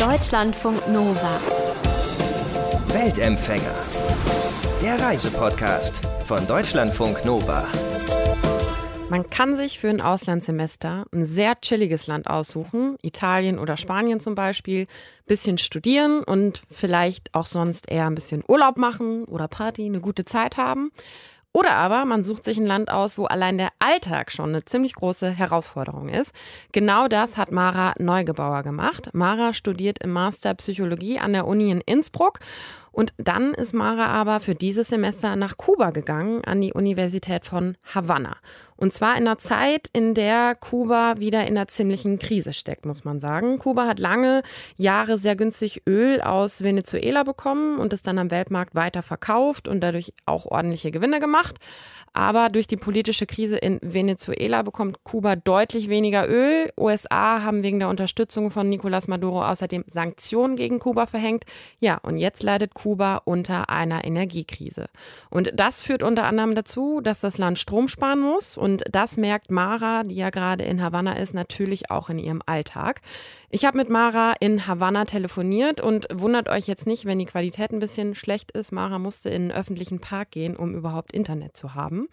Deutschlandfunk Nova. Weltempfänger. Der Reisepodcast von Deutschlandfunk Nova. Man kann sich für ein Auslandssemester ein sehr chilliges Land aussuchen, Italien oder Spanien zum Beispiel, bisschen studieren und vielleicht auch sonst eher ein bisschen Urlaub machen oder Party, eine gute Zeit haben. Oder aber man sucht sich ein Land aus, wo allein der Alltag schon eine ziemlich große Herausforderung ist. Genau das hat Mara Neugebauer gemacht. Mara studiert im Master Psychologie an der Uni in Innsbruck und dann ist Mara aber für dieses Semester nach Kuba gegangen, an die Universität von Havanna. Und zwar in einer Zeit, in der Kuba wieder in einer ziemlichen Krise steckt, muss man sagen. Kuba hat lange Jahre sehr günstig Öl aus Venezuela bekommen und es dann am Weltmarkt weiter verkauft und dadurch auch ordentliche Gewinne gemacht. Aber durch die politische Krise in Venezuela bekommt Kuba deutlich weniger Öl. USA haben wegen der Unterstützung von Nicolás Maduro außerdem Sanktionen gegen Kuba verhängt. Ja, und jetzt leidet Kuba unter einer Energiekrise. Und das führt unter anderem dazu, dass das Land Strom sparen muss. Und das merkt Mara, die ja gerade in Havanna ist, natürlich auch in ihrem Alltag. Ich habe mit Mara in Havanna telefoniert und wundert euch jetzt nicht, wenn die Qualität ein bisschen schlecht ist. Mara musste in einen öffentlichen Park gehen, um überhaupt Internet zu haben.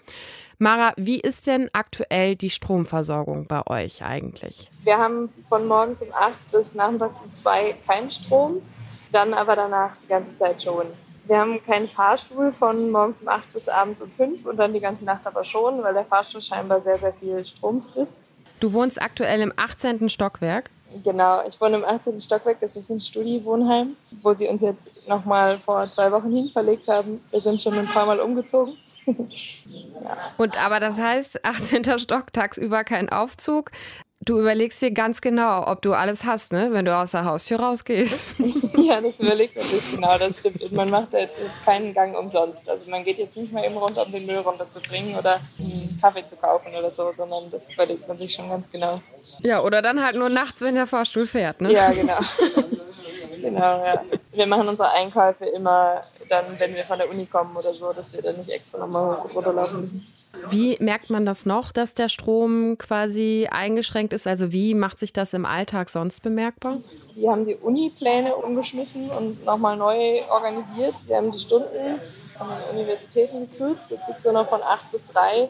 Mara, wie ist denn aktuell die Stromversorgung bei euch eigentlich? Wir haben von morgens um 8 bis nachmittags um 2 keinen Strom, dann aber danach die ganze Zeit schon. Wir haben keinen Fahrstuhl von morgens um 8 bis abends um 5 und dann die ganze Nacht aber schon, weil der Fahrstuhl scheinbar sehr, sehr viel Strom frisst. Du wohnst aktuell im 18. Stockwerk. Genau, ich wohne im 18. Stockwerk, das ist ein Studiewohnheim, wo sie uns jetzt nochmal vor zwei Wochen hin verlegt haben. Wir sind schon ein paar Mal umgezogen. Und aber das heißt, 18. Stock, tagsüber kein Aufzug. Du überlegst dir ganz genau, ob du alles hast, ne? wenn du aus der Haustür rausgehst. ja, das überlegt man sich genau, das stimmt. Und man macht jetzt keinen Gang umsonst. Also man geht jetzt nicht mal eben runter, um den Müll runterzubringen oder einen Kaffee zu kaufen oder so, sondern das überlegt man sich schon ganz genau. Ja, oder dann halt nur nachts, wenn der Fahrstuhl fährt, ne? Ja, genau. genau, ja. Wir machen unsere Einkäufe immer dann, wenn wir von der Uni kommen oder so, dass wir dann nicht extra nochmal runterlaufen müssen. Wie merkt man das noch, dass der Strom quasi eingeschränkt ist? Also wie macht sich das im Alltag sonst bemerkbar? Die haben die Unipläne umgeschmissen und nochmal neu organisiert. Sie haben die Stunden von den Universitäten gekürzt. Jetzt gibt es nur noch von acht bis drei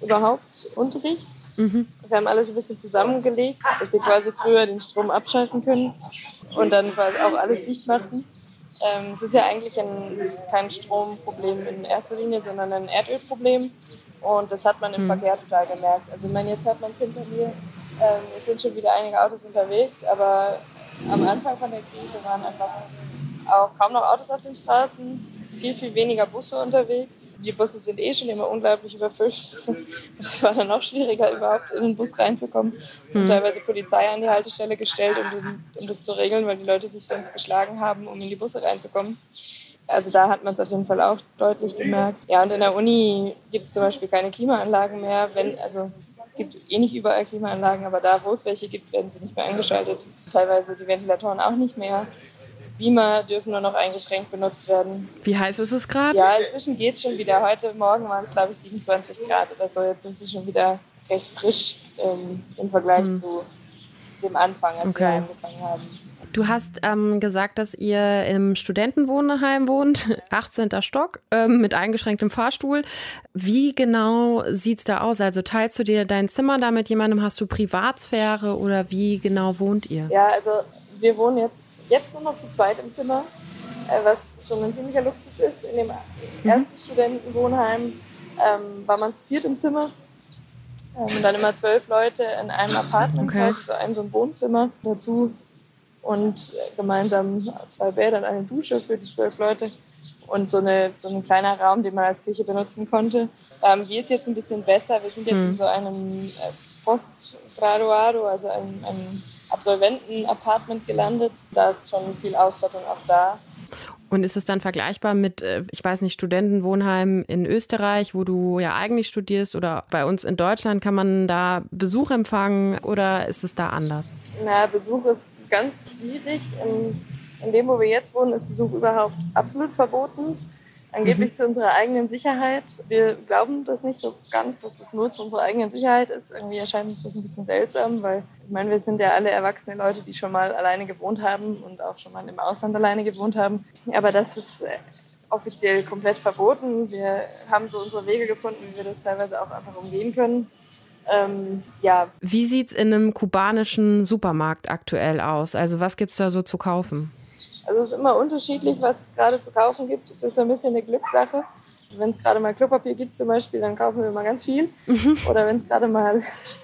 überhaupt Unterricht. Mhm. Sie haben alles ein bisschen zusammengelegt, dass sie quasi früher den Strom abschalten können und dann quasi auch alles dicht machen. Ähm, es ist ja eigentlich ein, kein Stromproblem in erster Linie, sondern ein Erdölproblem. Und das hat man im mhm. Verkehr total gemerkt. Also ich meine, jetzt hat man es hinter mir. Ähm, jetzt sind schon wieder einige Autos unterwegs, aber am Anfang von der Krise waren einfach auch kaum noch Autos auf den Straßen viel, viel weniger Busse unterwegs. Die Busse sind eh schon immer unglaublich überfüllt. Es war dann noch schwieriger, überhaupt in den Bus reinzukommen. Es sind mhm. teilweise Polizei an die Haltestelle gestellt, um, um das zu regeln, weil die Leute sich sonst geschlagen haben, um in die Busse reinzukommen. Also da hat man es auf jeden Fall auch deutlich gemerkt. Ja, und in der Uni gibt es zum Beispiel keine Klimaanlagen mehr. Wenn, also es gibt eh nicht überall Klimaanlagen, aber da, wo es welche gibt, werden sie nicht mehr eingeschaltet. Teilweise die Ventilatoren auch nicht mehr. Beamer dürfen nur noch eingeschränkt benutzt werden. Wie heiß ist es gerade? Ja, inzwischen geht es schon wieder. Heute Morgen waren es, glaube ich, 27 Grad oder so. Jetzt ist es schon wieder recht frisch ähm, im Vergleich hm. zu dem Anfang, als okay. wir angefangen haben. Du hast ähm, gesagt, dass ihr im Studentenwohnheim wohnt, 18. Stock, ähm, mit eingeschränktem Fahrstuhl. Wie genau sieht es da aus? Also teilst du dir dein Zimmer da mit jemandem? Hast du Privatsphäre oder wie genau wohnt ihr? Ja, also wir wohnen jetzt jetzt nur noch zu zweit im Zimmer, äh, was schon ein ziemlicher Luxus ist. In dem mhm. ersten Studentenwohnheim ähm, war man zu viert im Zimmer. Ähm, und dann immer zwölf Leute in einem Apartment, okay. quasi so ein, so ein Wohnzimmer dazu. Und äh, gemeinsam zwei Bäder und eine Dusche für die zwölf Leute. Und so, eine, so ein kleiner Raum, den man als Küche benutzen konnte. Ähm, wir ist jetzt ein bisschen besser. Wir sind jetzt mhm. in so einem äh, Postgraduado, also einem, einem Absolventen-Apartment gelandet. Da ist schon viel Ausstattung auch da. Und ist es dann vergleichbar mit, äh, ich weiß nicht, Studentenwohnheim in Österreich, wo du ja eigentlich studierst oder bei uns in Deutschland? Kann man da Besuch empfangen oder ist es da anders? Na, Besuch ist ganz schwierig. In, in dem, wo wir jetzt wohnen, ist Besuch überhaupt absolut verboten. Angeblich mhm. zu unserer eigenen Sicherheit. Wir glauben das nicht so ganz, dass es nur zu unserer eigenen Sicherheit ist. Irgendwie erscheint uns das ein bisschen seltsam, weil ich meine, wir sind ja alle erwachsene Leute, die schon mal alleine gewohnt haben und auch schon mal im Ausland alleine gewohnt haben. Aber das ist äh, offiziell komplett verboten. Wir haben so unsere Wege gefunden, wie wir das teilweise auch einfach umgehen können. Ähm, ja. Wie sieht es in einem kubanischen Supermarkt aktuell aus? Also was gibt es da so zu kaufen? Also es ist immer unterschiedlich, was es gerade zu kaufen gibt. Es ist ein bisschen eine Glückssache. Wenn es gerade mal Klopapier gibt zum Beispiel, dann kaufen wir mal ganz viel. Mhm. Oder wenn es gerade mal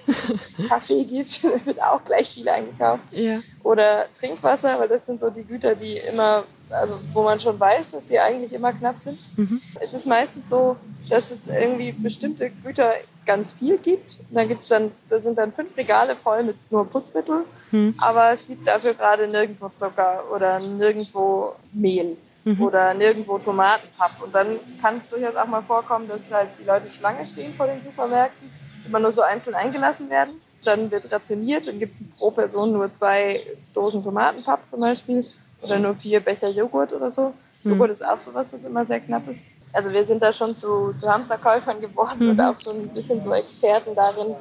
Kaffee gibt, dann wird auch gleich viel eingekauft. Ja. Oder Trinkwasser, weil das sind so die Güter, die immer, also wo man schon weiß, dass die eigentlich immer knapp sind. Mhm. Es ist meistens so, dass es irgendwie bestimmte Güter ganz viel gibt. Und dann gibt's dann, da sind dann fünf Regale voll mit nur Putzmittel, hm. aber es gibt dafür gerade nirgendwo Zucker oder nirgendwo Mehl mhm. oder nirgendwo Tomatenpapp. Und dann kann es durchaus auch mal vorkommen, dass halt die Leute Schlange stehen vor den Supermärkten, immer nur so einzeln eingelassen werden. Dann wird rationiert, dann gibt es pro Person nur zwei Dosen Tomatenpapp zum Beispiel oder nur vier Becher Joghurt oder so. Mhm. Joghurt ist auch sowas, das immer sehr knapp ist. Also wir sind da schon zu, zu Hamsterkäufern geworden mhm. und auch so ein bisschen so Experten darin,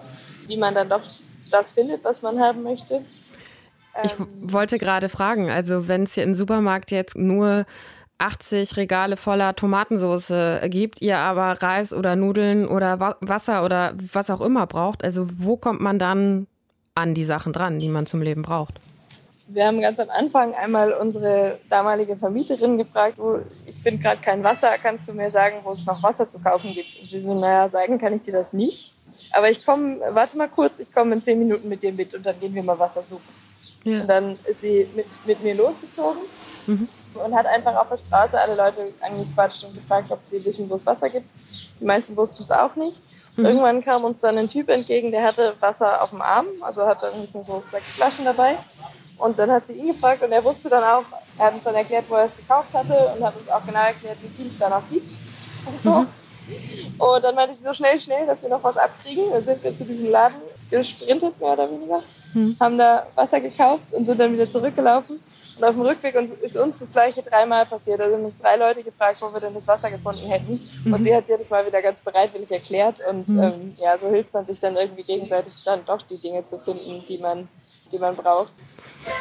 wie man dann doch das findet, was man haben möchte. Ich ähm, wollte gerade fragen, also wenn es hier im Supermarkt jetzt nur 80 Regale voller Tomatensauce gibt, ihr aber Reis oder Nudeln oder Wasser oder was auch immer braucht, also wo kommt man dann an die Sachen dran, die man zum Leben braucht? Wir haben ganz am Anfang einmal unsere damalige Vermieterin gefragt, ich finde gerade kein Wasser, kannst du mir sagen, wo es noch Wasser zu kaufen gibt? Und sie so, naja, sagen kann ich dir das nicht. Aber ich komme, warte mal kurz, ich komme in zehn Minuten mit dir mit und dann gehen wir mal Wasser suchen. Ja. Und dann ist sie mit, mit mir losgezogen mhm. und hat einfach auf der Straße alle Leute angequatscht und gefragt, ob sie wissen, wo es Wasser gibt. Die meisten wussten es auch nicht. Mhm. Irgendwann kam uns dann ein Typ entgegen, der hatte Wasser auf dem Arm, also hatte irgendwie so sechs Flaschen dabei. Und dann hat sie ihn gefragt und er wusste dann auch, er hat uns dann erklärt, wo er es gekauft hatte und hat uns auch genau erklärt, wie viel es da noch gibt. Und, so. Mhm. und dann meinte sie so schnell, schnell, dass wir noch was abkriegen. Dann sind wir zu diesem Laden gesprintet, mehr oder weniger, mhm. haben da Wasser gekauft und sind dann wieder zurückgelaufen. Und auf dem Rückweg ist uns das gleiche dreimal passiert. Da sind uns drei Leute gefragt, wo wir denn das Wasser gefunden hätten. Mhm. Und sie hat es jedes Mal wieder ganz bereitwillig erklärt. Und mhm. ähm, ja, so hilft man sich dann irgendwie gegenseitig dann doch die Dinge zu finden, die man die man braucht.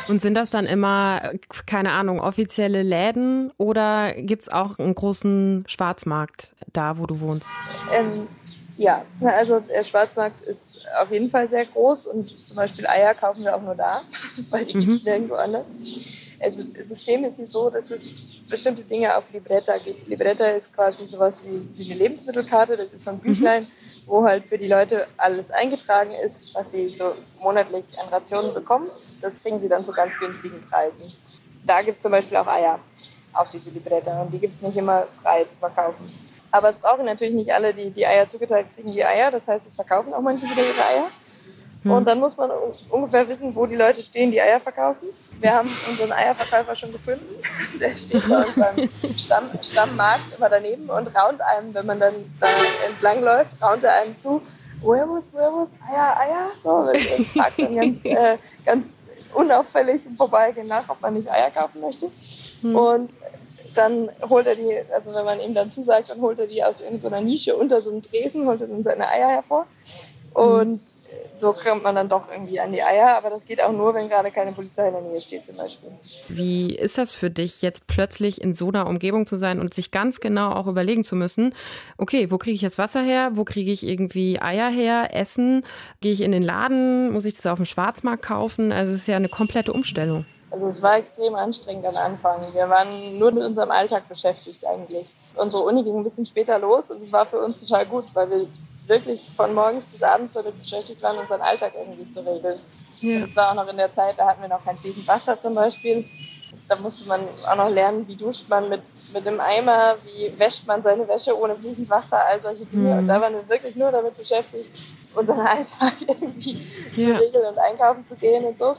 Und sind das dann immer, keine Ahnung, offizielle Läden oder gibt es auch einen großen Schwarzmarkt da, wo du wohnst? Ähm, ja, also der Schwarzmarkt ist auf jeden Fall sehr groß und zum Beispiel Eier kaufen wir auch nur da, weil die mhm. gibt es nirgendwo anders. Also das System ist hier so, dass es bestimmte Dinge auf Libretta gibt. Libretta ist quasi sowas wie, wie eine Lebensmittelkarte, das ist so ein. Büchlein. Mhm wo halt für die Leute alles eingetragen ist, was sie so monatlich an Rationen bekommen. Das kriegen sie dann zu ganz günstigen Preisen. Da gibt es zum Beispiel auch Eier auf diese Libretta und die gibt es nicht immer frei zu verkaufen. Aber es brauchen natürlich nicht alle, die die Eier zugeteilt kriegen, die Eier. Das heißt, es verkaufen auch manche wieder ihre Eier. Hm. Und dann muss man ungefähr wissen, wo die Leute stehen, die Eier verkaufen. Wir haben unseren Eierverkäufer schon gefunden. Der steht bei unserem Stamm, Stammmarkt immer daneben und raunt einem, wenn man dann da entlang läuft, raunt er einem zu. Huevos, huevos, Eier, Eier. So, und fragt dann ganz, äh, ganz unauffällig Vorbeigehen nach, ob man nicht Eier kaufen möchte. Hm. Und dann holt er die, also wenn man ihm dann zusagt, dann holt er die aus irgendeiner Nische unter so einem Tresen, holt er dann seine Eier hervor. Hm. Und so kommt man dann doch irgendwie an die Eier, aber das geht auch nur, wenn gerade keine Polizei in der Nähe steht zum Beispiel. Wie ist das für dich, jetzt plötzlich in so einer Umgebung zu sein und sich ganz genau auch überlegen zu müssen, okay, wo kriege ich jetzt Wasser her, wo kriege ich irgendwie Eier her, Essen, gehe ich in den Laden, muss ich das auf dem Schwarzmarkt kaufen? Also es ist ja eine komplette Umstellung. Also es war extrem anstrengend am Anfang. Wir waren nur mit unserem Alltag beschäftigt eigentlich. Unsere Uni ging ein bisschen später los und es war für uns total gut, weil wir wirklich von morgens bis abends damit beschäftigt waren, unseren Alltag irgendwie zu regeln. Ja. Das war auch noch in der Zeit, da hatten wir noch kein fließend Wasser zum Beispiel. Da musste man auch noch lernen, wie duscht man mit, mit einem Eimer, wie wäscht man seine Wäsche ohne fließend Wasser, all solche Dinge. Mhm. Und da waren wir wirklich nur damit beschäftigt, unseren Alltag irgendwie ja. zu regeln und einkaufen zu gehen und so.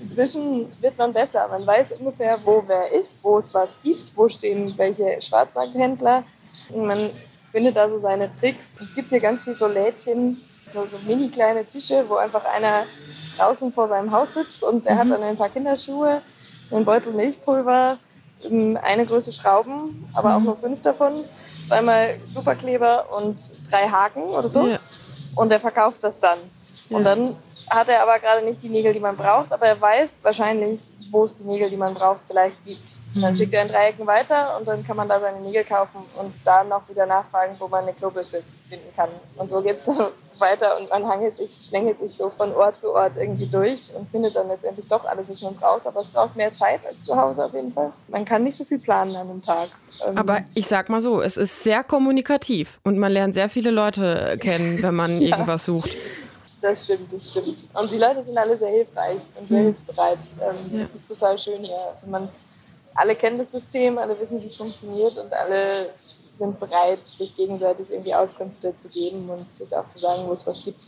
Inzwischen wird man besser. Man weiß ungefähr, wo wer ist, wo es was gibt, wo stehen welche Schwarzmarkthändler. Man findet da so seine Tricks. Es gibt hier ganz viel so Lädchen, so, so mini kleine Tische, wo einfach einer draußen vor seinem Haus sitzt und der mhm. hat dann ein paar Kinderschuhe, einen Beutel Milchpulver, ähm, eine Größe Schrauben, aber auch nur fünf davon, zweimal Superkleber und drei Haken oder so. Ja. Und er verkauft das dann. Und Ja. dann hat er aber gerade nicht die Nägel, die man braucht, aber er weiß wahrscheinlich, wo es die Nägel, die man braucht, vielleicht gibt. Und dann schickt er in Dreiecken weiter und dann kann man da seine Nägel kaufen und da noch wieder nachfragen, wo man eine Klobürste finden kann. Und so geht es dann weiter und man hangelt sich, schlängelt sich so von Ort zu Ort irgendwie durch und findet dann letztendlich doch alles, was man braucht. Aber es braucht mehr Zeit als zu Hause auf jeden Fall. Man kann nicht so viel planen an einem Tag. Ähm, Aber ich sag mal so, es ist sehr kommunikativ und man lernt sehr viele Leute kennen, wenn man irgendwas sucht. Das stimmt, das stimmt. Und die Leute sind alle sehr hilfreich und sehr hilfsbereit. Ähm, Ja. Das ist total schön hier. Also man, alle kennen das System, alle wissen, wie es funktioniert und alle sind bereit, sich gegenseitig irgendwie Auskünfte zu geben und sich auch zu sagen, wo es was gibt.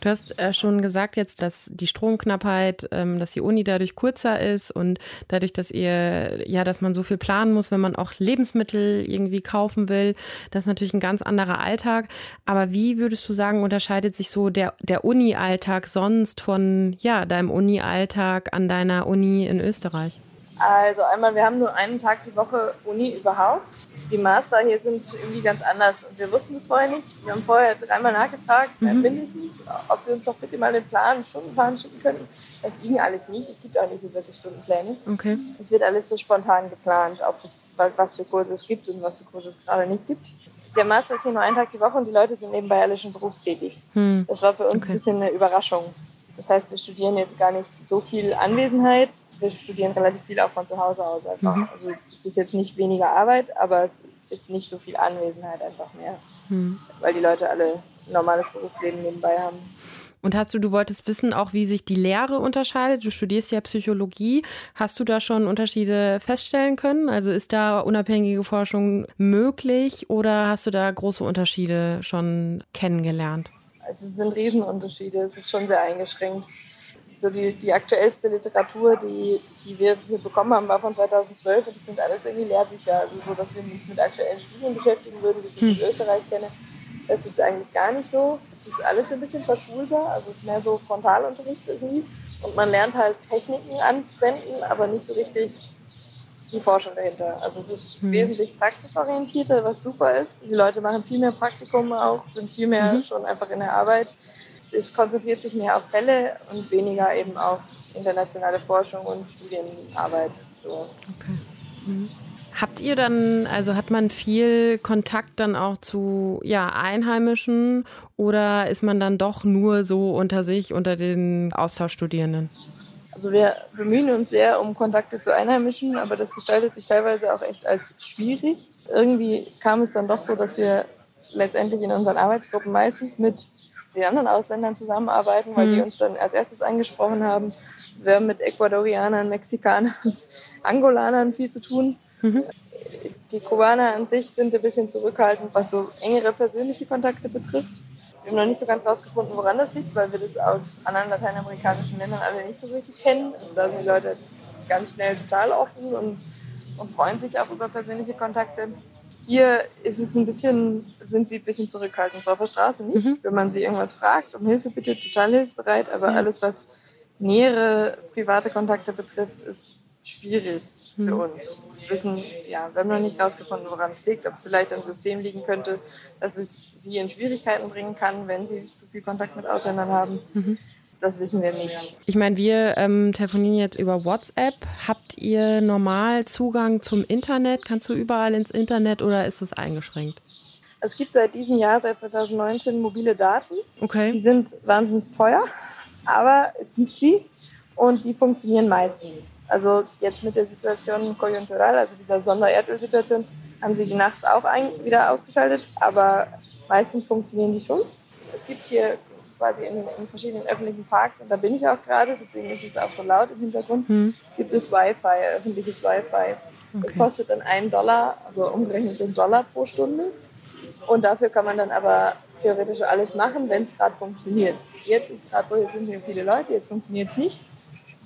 Du hast äh, schon gesagt jetzt, dass die Stromknappheit, ähm, dass die Uni dadurch kurzer ist und dadurch, dass ihr, ja, dass man so viel planen muss, wenn man auch Lebensmittel irgendwie kaufen will, das ist natürlich ein ganz anderer Alltag. Aber wie würdest du sagen, unterscheidet sich so der, der Uni-Alltag sonst von, ja, deinem Uni-Alltag an deiner Uni in Österreich? Also einmal, wir haben nur einen Tag die Woche Uni überhaupt. Die Master hier sind irgendwie ganz anders. Und wir wussten das vorher nicht. Wir haben vorher dreimal nachgefragt, äh, mindestens, ob sie uns doch bitte mal den Plan, einen Stundenplan schicken könnten. Das ging alles nicht. Es gibt auch nicht so wirklich Stundenpläne. Okay. Es wird alles so spontan geplant, ob es, was für Kurse es gibt und was für Kurse es gerade nicht gibt. Der Master ist hier nur einen Tag die Woche und die Leute sind nebenbei alle schon berufstätig. Hm. Das war für uns Okay. ein bisschen eine Überraschung. Das heißt, wir studieren jetzt gar nicht so viel Anwesenheit. Wir studieren relativ viel auch von zu Hause aus einfach. Mhm. Also es ist jetzt nicht weniger Arbeit, aber es ist nicht so viel Anwesenheit einfach mehr, Hm. weil die Leute alle ein normales Berufsleben nebenbei haben. Und hast du, du wolltest wissen, auch wie sich die Lehre unterscheidet? Du studierst ja Psychologie. Hast du da schon Unterschiede feststellen können? Also ist da unabhängige Forschung möglich oder hast du da große Unterschiede schon kennengelernt? Also es sind Riesenunterschiede, es ist schon sehr eingeschränkt. So die, die aktuellste Literatur, die, die wir hier bekommen haben, war von 2012 und das sind alles irgendwie Lehrbücher. Also so, dass wir uns mit aktuellen Studien beschäftigen würden, wie ich das aus Österreich kenne. Das ist eigentlich gar nicht so. Es ist alles ein bisschen verschulter, also es ist mehr so Frontalunterricht irgendwie. Und man lernt halt Techniken anzuwenden, aber nicht so richtig die Forschung dahinter. Also es ist wesentlich praxisorientierter, was super ist. Die Leute machen viel mehr Praktikum auch, sind viel mehr schon einfach in der Arbeit. Es konzentriert sich mehr auf Fälle und weniger eben auf internationale Forschung und Studienarbeit. So. Habt ihr dann, also hat man viel Kontakt dann auch zu ja, Einheimischen oder ist man dann doch nur so unter sich, unter den Austauschstudierenden? Also wir bemühen uns sehr um Kontakte zu Einheimischen, aber das gestaltet sich teilweise auch echt als schwierig. Irgendwie kam es dann doch so, dass wir letztendlich in unseren Arbeitsgruppen meistens mit den anderen Ausländern zusammenarbeiten, weil die uns dann als erstes angesprochen haben. Wir haben mit Ecuadorianern, Mexikanern, Angolanern viel zu tun. Die Kubaner an sich sind ein bisschen zurückhaltend, was so engere persönliche Kontakte betrifft. Wir haben noch nicht so ganz rausgefunden, woran das liegt, weil wir das aus anderen lateinamerikanischen Ländern alle nicht so richtig kennen. Also da sind die Leute ganz schnell total offen und, und freuen sich auch über persönliche Kontakte. Hier ist es ein bisschen, sind sie ein bisschen zurückhaltend. So auf der Straße nicht. Wenn man sie irgendwas fragt, um Hilfe bitte, total hilfsbereit. Aber alles, was nähere private Kontakte betrifft, ist schwierig für uns. Wir wissen, ja, wir haben noch nicht rausgefunden, woran es liegt, ob es vielleicht am System liegen könnte, dass es sie in Schwierigkeiten bringen kann, wenn sie zu viel Kontakt mit Ausländern haben. Das wissen wir nicht. Ich meine, wir ähm, telefonieren jetzt über WhatsApp. Habt ihr normal Zugang zum Internet? Kannst du überall ins Internet oder ist es eingeschränkt? Es gibt seit diesem Jahr, seit 2019, mobile Daten. Die Okay. sind wahnsinnig teuer, aber es gibt sie und die funktionieren meistens. Also jetzt mit der Situation konjunktural, also dieser Sondererdölsituation, haben sie die nachts auch ein, wieder ausgeschaltet, aber meistens funktionieren die schon. Es gibt hier quasi in, in verschiedenen öffentlichen Parks, und da bin ich auch gerade, deswegen ist es auch so laut im Hintergrund, gibt es Wi-Fi, öffentliches Wi-Fi. Das Okay. kostet dann einen Dollar, also umgerechnet den Dollar pro Stunde. Und dafür kann man dann aber theoretisch alles machen, wenn es gerade funktioniert. Jetzt ist gerade so, jetzt sind hier viele Leute, jetzt funktioniert es nicht,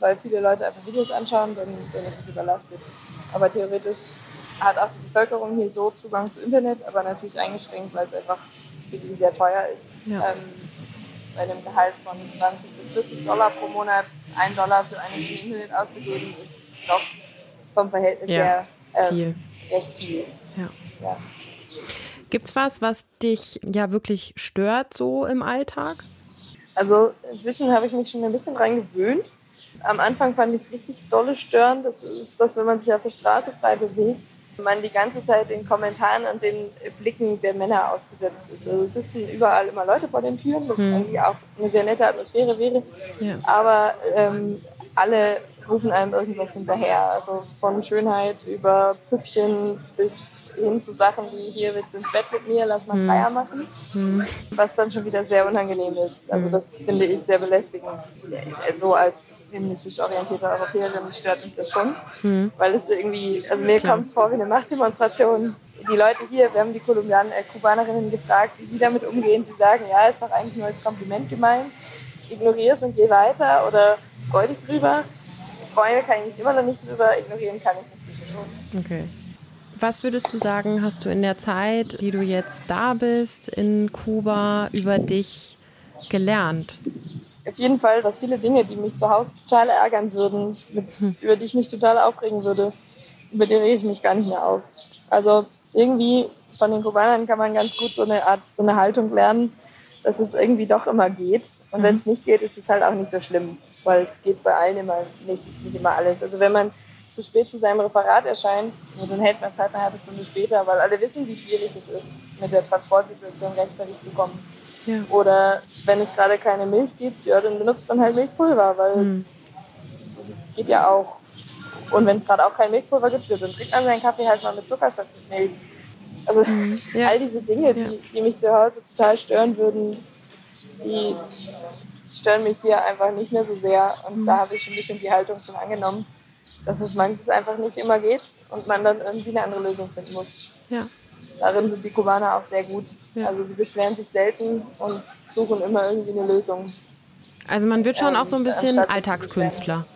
weil viele Leute einfach Videos anschauen, dann, dann ist es überlastet. Aber theoretisch hat auch die Bevölkerung hier so Zugang zu Internet, aber natürlich eingeschränkt, weil es einfach für die sehr teuer ist. Ja. Ähm, bei einem Gehalt von 20 bis 40 Dollar pro Monat, ein Dollar für eine Stunde Internet auszugeben, ist doch vom Verhältnis Ja. her Ähm, Viel. Recht viel. Ja. Ja. Gibt's was, was dich ja wirklich stört so im Alltag? Also inzwischen habe ich mich schon ein bisschen dran gewöhnt. Am Anfang fand ich es richtig dolle störend. Das ist das, wenn man sich auf der Straße frei bewegt, man die ganze Zeit den Kommentaren und den Blicken der Männer ausgesetzt ist. Also es sitzen überall immer Leute vor den Türen, was Hm. eigentlich auch eine sehr nette Atmosphäre wäre. Ja. Aber ähm, alle rufen einem irgendwas hinterher. Also von Schönheit über Püppchen bis hin zu Sachen wie hier willst du ins Bett mit mir, lass mal Hm. Dreier machen. Was dann schon wieder sehr unangenehm ist. Also das finde ich sehr belästigend. So als feministisch orientierte Europäerin stört mich das schon. Weil es irgendwie, also mir kommt es vor wie eine Machtdemonstration. Die Leute hier, wir haben die Kolumbianer, äh, Kubanerinnen gefragt, wie sie damit umgehen. Sie sagen, ja, ist doch eigentlich nur als Kompliment gemeint. Ignoriere es und geh weiter oder freu dich drüber. Freuen kann ich mich immer noch nicht drüber, ignorieren kann ich es inzwischen schon. Okay. Was würdest du sagen, hast du in der Zeit, die du jetzt da bist in Kuba, über dich gelernt? Auf jeden Fall, dass viele Dinge, die mich zu Hause total ärgern würden, mit, über die ich mich total aufregen würde, über die rege ich mich gar nicht mehr auf. Also irgendwie von den Kubanern kann man ganz gut so eine Art, so eine Haltung lernen, dass es irgendwie doch immer geht. Und wenn es nicht geht, ist es halt auch nicht so schlimm, weil es geht bei allen immer nicht, nicht immer alles. Also wenn man zu spät zu seinem Referat erscheint, ja, dann hält man es halt eine halbe Stunde später, weil alle wissen, wie schwierig es ist, mit der Transportsituation rechtzeitig zu kommen. Ja. Oder wenn es gerade keine Milch gibt, ja, dann benutzt man halt Milchpulver, weil Hm. das geht ja auch. Und wenn es gerade auch kein Milchpulver gibt, dann trinkt man seinen Kaffee halt mal mit Zucker statt mit Milch. Also Ja. all diese Dinge, die, die mich zu Hause total stören würden, die stören mich hier einfach nicht mehr so sehr. Und Mhm. da habe ich schon ein bisschen die Haltung schon angenommen, dass es manches einfach nicht immer geht und man dann irgendwie eine andere Lösung finden muss. Ja. Darin sind die Kubaner auch sehr gut. Ja. Also sie beschweren sich selten und suchen immer irgendwie eine Lösung. Also man wird schon Ähm, auch so ein bisschen sich zu Alltagskünstler.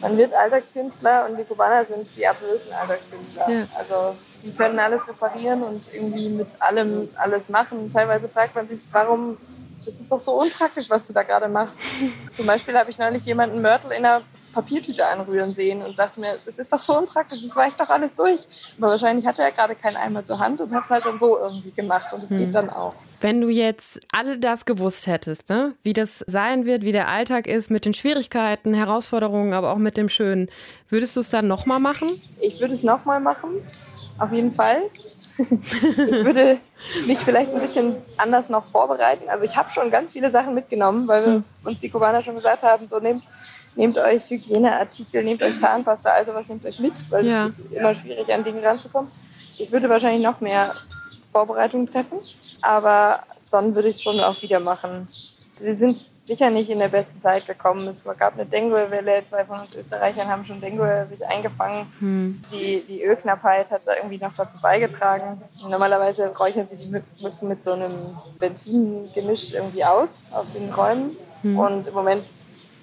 Man wird Alltagskünstler und die Kubaner sind die absoluten Alltagskünstler. Ja. Also die können alles reparieren und irgendwie mit allem alles machen. Teilweise fragt man sich, warum, das ist doch so unpraktisch, was du da gerade machst. Zum Beispiel habe ich neulich jemanden Mörtel in einer Papiertüte anrühren sehen und dachte mir, das ist doch so unpraktisch, das weicht doch alles durch. Aber wahrscheinlich hatte er gerade keinen Eimer zur Hand und hat es halt dann so irgendwie gemacht und es Hm. geht dann auch. Wenn du jetzt all das gewusst hättest, ne? wie das sein wird, wie der Alltag ist, mit den Schwierigkeiten, Herausforderungen, aber auch mit dem Schönen, würdest du es dann nochmal machen? Ich würde es nochmal machen, auf jeden Fall. ich würde mich vielleicht ein bisschen anders noch vorbereiten. Also ich habe schon ganz viele Sachen mitgenommen, weil wir uns die Kubaner schon gesagt haben, so nehmt, nehmt euch Hygieneartikel, nehmt euch Zahnpasta, also was nehmt euch mit, weil Ja. es ist immer schwierig, an Dinge ranzukommen. Ich würde wahrscheinlich noch mehr Vorbereitungen treffen, aber dann würde ich es schon auch wieder machen. Wir sind sicher nicht in der besten Zeit gekommen. Es gab eine Dengue-Welle, zwei von uns Österreichern haben schon Dengue sich eingefangen. Die, die Ölknappheit hat da irgendwie noch dazu beigetragen. Normalerweise räuchern sie die Mücken mit so einem Benzingemisch irgendwie aus, aus den Räumen. Und im Moment,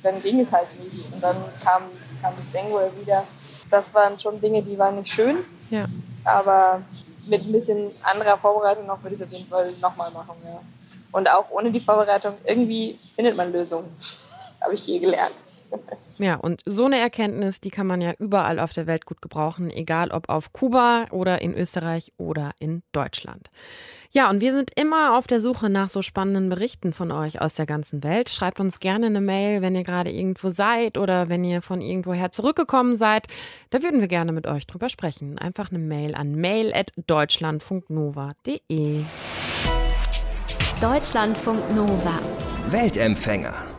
dann ging es halt nicht. Und dann kam, kam das Dengue wieder. Das waren schon Dinge, die waren nicht schön. Ja. Aber mit ein bisschen anderer Vorbereitung noch würde ich es auf jeden Fall nochmal machen. Ja. Und auch ohne die Vorbereitung, irgendwie findet man Lösungen. Habe ich je gelernt. Ja, und so eine Erkenntnis, die kann man ja überall auf der Welt gut gebrauchen, egal ob auf Kuba oder in Österreich oder in Deutschland. Ja, und wir sind immer auf der Suche nach so spannenden Berichten von euch aus der ganzen Welt. Schreibt uns gerne eine Mail, wenn ihr gerade irgendwo seid oder wenn ihr von irgendwoher zurückgekommen seid. Da würden wir gerne mit euch drüber sprechen. Einfach eine Mail an mail.deutschlandfunknova.de. Deutschlandfunk Nova. Weltempfänger.